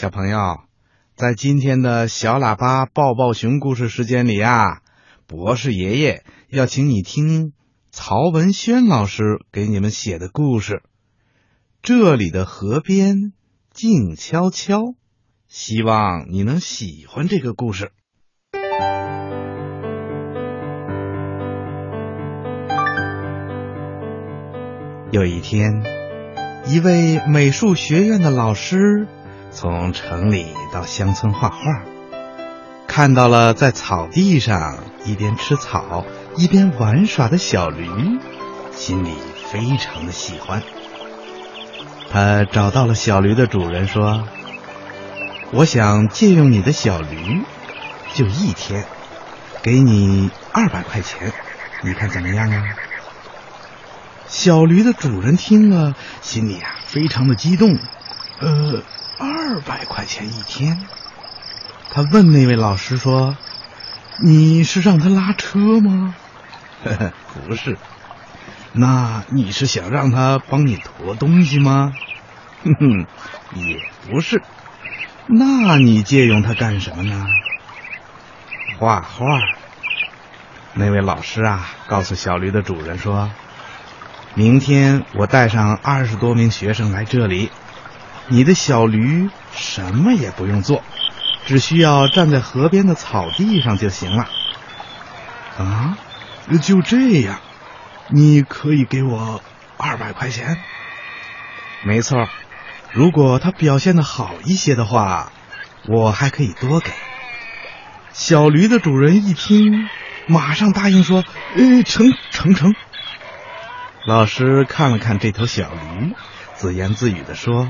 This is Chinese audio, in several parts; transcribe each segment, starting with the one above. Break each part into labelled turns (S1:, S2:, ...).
S1: 小朋友，在今天的小喇叭抱抱熊故事时间里啊，博士爷爷要请你听曹文轩老师给你们写的故事。这里的河边静悄悄，希望你能喜欢这个故事。有一天，一位美术学院的老师从城里到乡村画画，看到了在草地上一边吃草一边玩耍的小驴，心里非常的喜欢。他找到了小驴的主人，说：“我想借用你的小驴，就一天，给你二百块钱，你看怎么样啊？”小驴的主人听了，心里啊非常的激动。呃，二百块钱一天。他问那位老师说：“你是让他拉车吗？”“呵呵，不是。”“那你是想让他帮你驮东西吗？”“哼哼，也不是。”“那你借用他干什么呢？”“画画。”那位老师啊，告诉小驴的主人说。明天我带上二十多名学生来这里，你的小驴什么也不用做，只需要站在河边的草地上就行了。啊，就这样，你可以给我二百块钱。没错，如果他表现的好一些的话，我还可以多给。小驴的主人一听，马上答应说：“呃，成成成。”老师看了看这头小驴，自言自语的说：“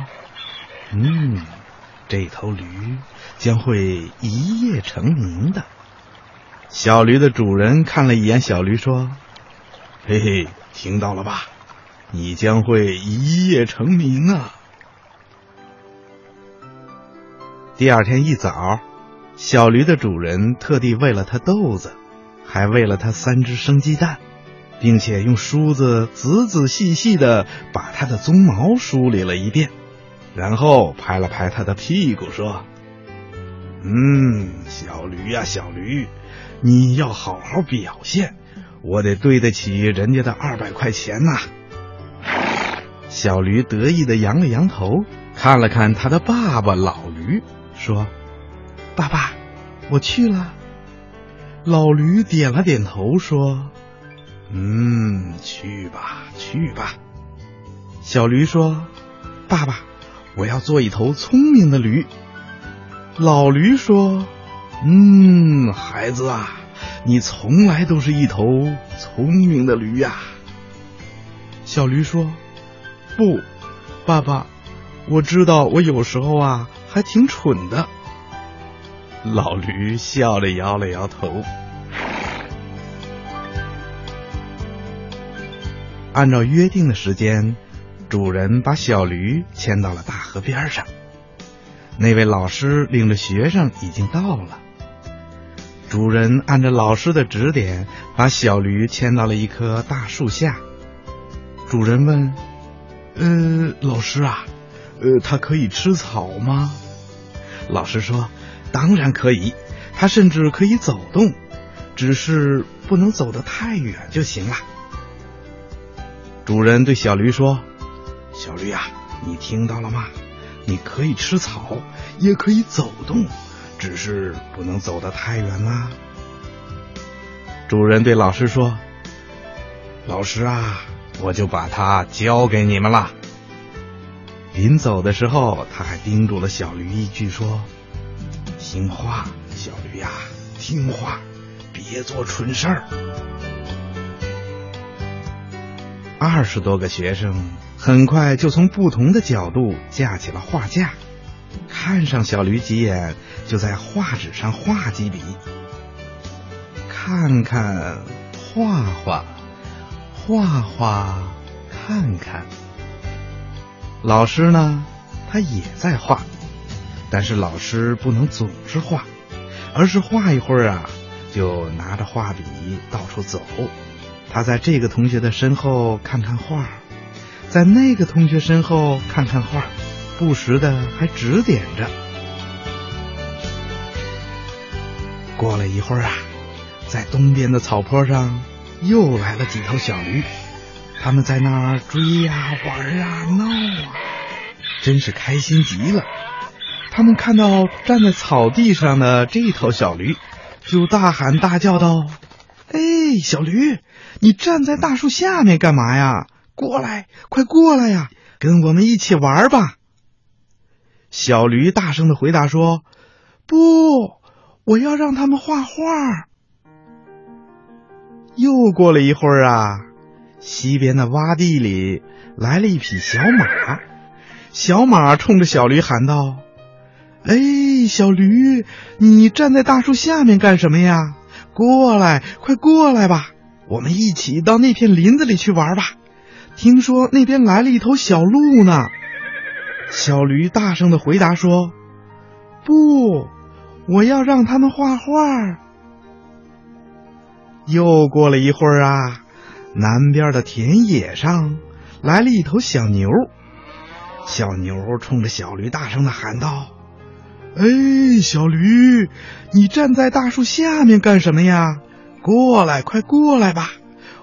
S1: 嗯，这头驴将会一夜成名的。”小驴的主人看了一眼小驴，说：“嘿嘿，听到了吧？你将会一夜成名啊！”第二天一早，小驴的主人特地喂了它豆子，还喂了它三只生鸡蛋。并且用梳子仔仔细细的把它的鬃毛梳理了一遍，然后拍了拍他的屁股，说：“嗯，小驴呀，小驴，你要好好表现，我得对得起人家的二百块钱呐。”小驴得意的扬了扬头，看了看他的爸爸老驴，说：“爸爸，我去了。”老驴点了点头，说。嗯，去吧，去吧。小驴说：“爸爸，我要做一头聪明的驴。”老驴说：“嗯，孩子啊，你从来都是一头聪明的驴呀。”小驴说：“不，爸爸，我知道我有时候啊还挺蠢的。”老驴笑着摇了摇头。按照约定的时间，主人把小驴牵到了大河边上。那位老师领着学生已经到了。主人按照老师的指点，把小驴牵到了一棵大树下。主人问：“呃，老师啊，呃，它可以吃草吗？”老师说：“当然可以，它甚至可以走动，只是不能走得太远就行了。”主人对小驴说：“小驴呀，你听到了吗？你可以吃草，也可以走动，只是不能走得太远啦。”主人对老师说：“老师啊，我就把它交给你们了。”临走的时候，他还叮嘱了小驴一句说：“听话，小驴呀，听话，别做蠢事儿。”二十多个学生很快就从不同的角度架起了画架，看上小驴几眼，就在画纸上画几笔，看看，画画，画画，看看。老师呢，他也在画，但是老师不能总是画，而是画一会儿啊，就拿着画笔到处走。他在这个同学的身后看看画，在那个同学身后看看画不时的还指点着。过了一会儿啊在东边的草坡上又来了几头小驴他们在那儿追呀玩啊闹啊真是开心极了。他们看到站在草地上的这头小驴就大喊大叫道哎小驴你站在大树下面干嘛呀？过来，快过来呀，跟我们一起玩吧！”小驴大声的回答说：“不，我要让他们画画。”又过了一会儿啊，西边的洼地里来了一匹小马，小马冲着小驴喊道：“哎，小驴，你站在大树下面干什么呀？过来，快过来吧，我们一起到那片林子里去玩吧。听说那边来了一头小鹿呢。”小驴大声的回答说：“不，我要让他们画画。”又过了一会儿啊，南边的田野上来了一头小牛。小牛冲着小驴大声的喊道：“哎，小驴，你站在大树下面干什么呀？过来，快过来吧，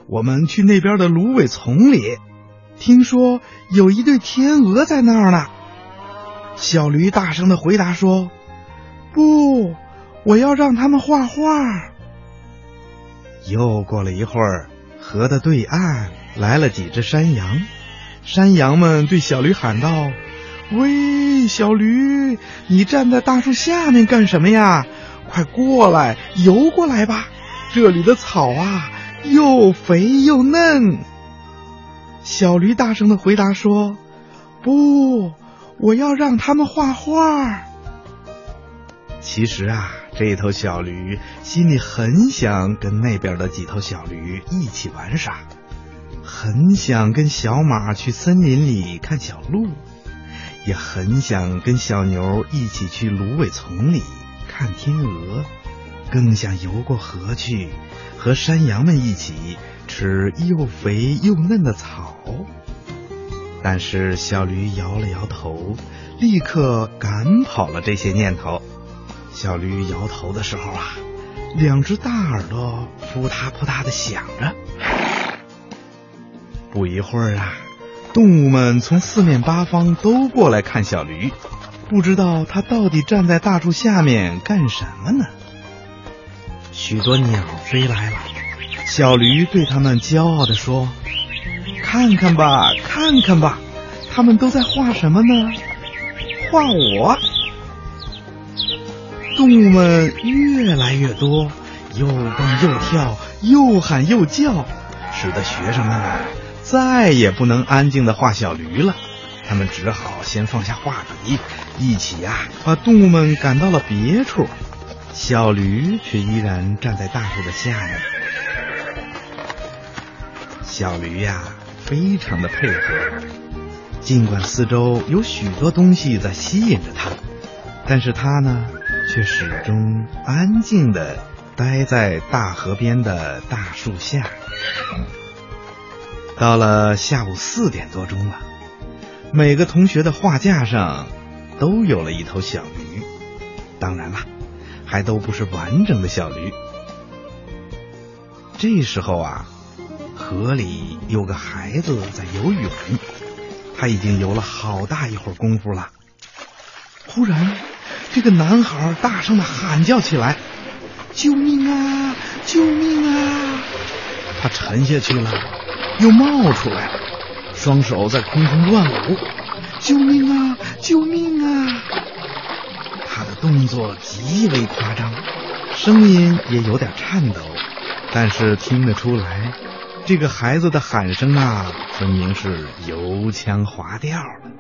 S1: 我们去那边的芦苇丛里。听说有一对天鹅在那儿呢。”小驴大声的回答说：“不，我要让他们画画。”又过了一会儿，河的对岸来了几只山羊。山羊们对小驴喊道：“喂，小驴，你站在大树下面干什么呀？快过来，游过来吧！这里的草啊，又肥又嫩。”小驴大声的回答说：“不。”我要让他们画画。其实啊，这头小驴心里很想跟那边的几头小驴一起玩耍，很想跟小马去森林里看小鹿，也很想跟小牛一起去芦苇丛里看天鹅，更想游过河去和山羊们一起吃又肥又嫩的草。但是小驴摇了摇头，立刻赶跑了这些念头。小驴摇头的时候啊，两只大耳朵扑嗒扑嗒的响着。不一会儿啊，动物们从四面八方都过来看小驴，不知道它到底站在大树下面干什么呢？许多鸟飞来了，小驴对他们骄傲的说。看看吧，看看吧，他们都在画什么呢？画我！动物们越来越多，又蹦又跳，又喊又叫，使得学生们再也不能安静的画小驴了。他们只好先放下画笔，一起呀把动物们赶到了别处。小驴却依然站在大树的下面。小驴呀。非常的配合，尽管四周有许多东西在吸引着他，但是他呢，却始终安静的待在大河边的大树下。到了下午四点多钟了，每个同学的画架上都有了一头小驴，当然了，还都不是完整的小驴。这时候啊。河里有个孩子在游泳，他已经游了好大一会儿功夫了。忽然，这个男孩大声的喊叫起来：“救命啊！救命啊！”他沉下去了，又冒出来了，双手在空中乱舞：“救命啊！救命啊！”他的动作极为夸张，声音也有点颤抖，但是听得出来。这个孩子的喊声啊，分明是油腔滑调的。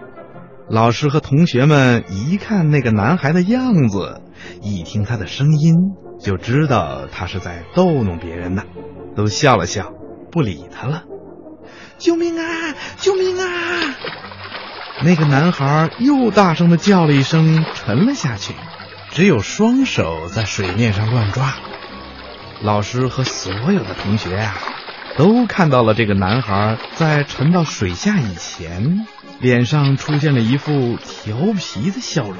S1: 老师和同学们一看那个男孩的样子，一听他的声音，就知道他是在逗弄别人呢，都笑了笑，不理他了。救命啊！救命啊！那个男孩又大声的叫了一声，沉了下去，只有双手在水面上乱抓。老师和所有的同学啊。都看到了这个男孩在沉到水下以前，脸上出现了一副调皮的笑容。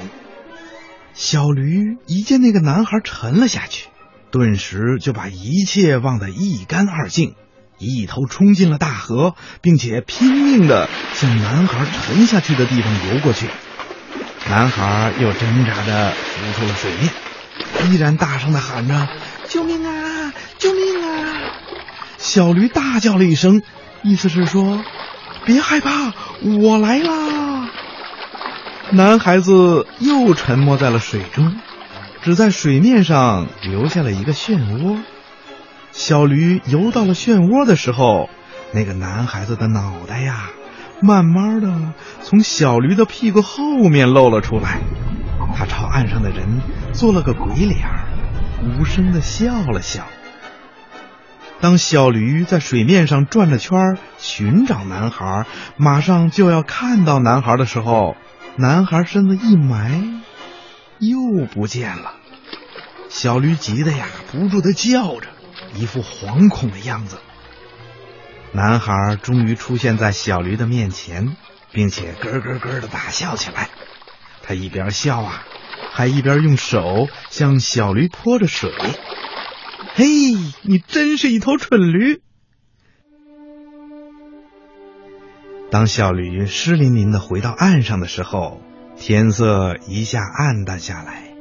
S1: 小驴一见那个男孩沉了下去，顿时就把一切忘得一干二净，一头冲进了大河，并且拼命的向男孩沉下去的地方游过去。男孩又挣扎着浮出了水面，依然大声的喊着：“救命啊！！”小驴大叫了一声，意思是说：“别害怕，我来啦！”男孩子又沉没在了水中。只在水面上留下了一个漩涡。小驴游到了漩涡的时候，那个男孩子的脑袋呀，慢慢的从小驴的屁股后面露了出来。他朝岸上的人做了个鬼脸，无声的笑了笑。当小驴在水面上转着圈寻找男孩，马上就要看到男孩的时候，男孩身子一埋。又不见了，小驴急得呀，不住的叫着，一副惶恐的样子。男孩终于出现在小驴的面前，并且咯咯咯的大笑起来。他一边笑啊，还一边用手向小驴泼着水。嘿，你真是一头蠢驴！当小驴湿淋淋的回到岸上的时候。天色一下暗淡下来，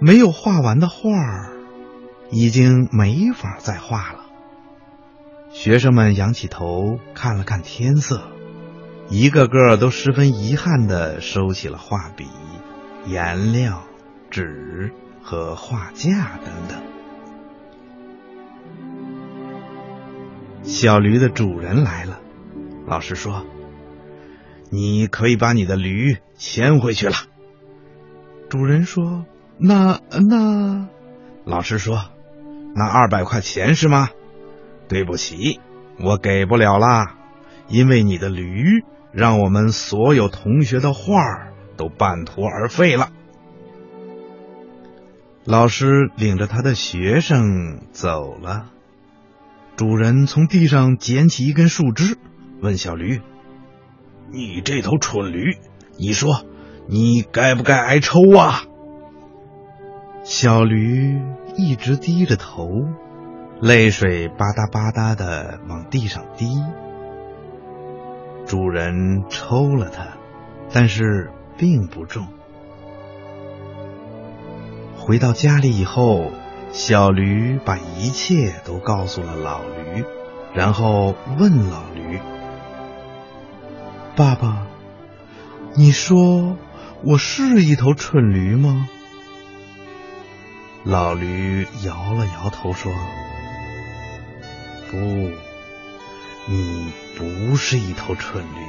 S1: 没有画完的画儿已经没法再画了。学生们仰起头看了看天色，一个个都十分遗憾的收起了画笔、颜料、纸和画架等等。小驴的主人来了，老师说。你可以把你的驴牵回去了。主人说：“那那……”老师说：“那二百块钱是吗？”对不起，我给不了啦，因为你的驴让我们所有同学的画都半途而废了。老师领着他的学生走了。主人从地上捡起一根树枝，问小驴。你这头蠢驴，你说你该不该挨抽啊？小驴一直低着头，泪水吧嗒吧嗒的往地上滴。主人抽了它，但是并不重。回到家里以后，小驴把一切都告诉了老驴，然后问老驴。爸爸，你说我是一头蠢驴吗？老驴摇了摇头说：“不，你不是一头蠢驴。”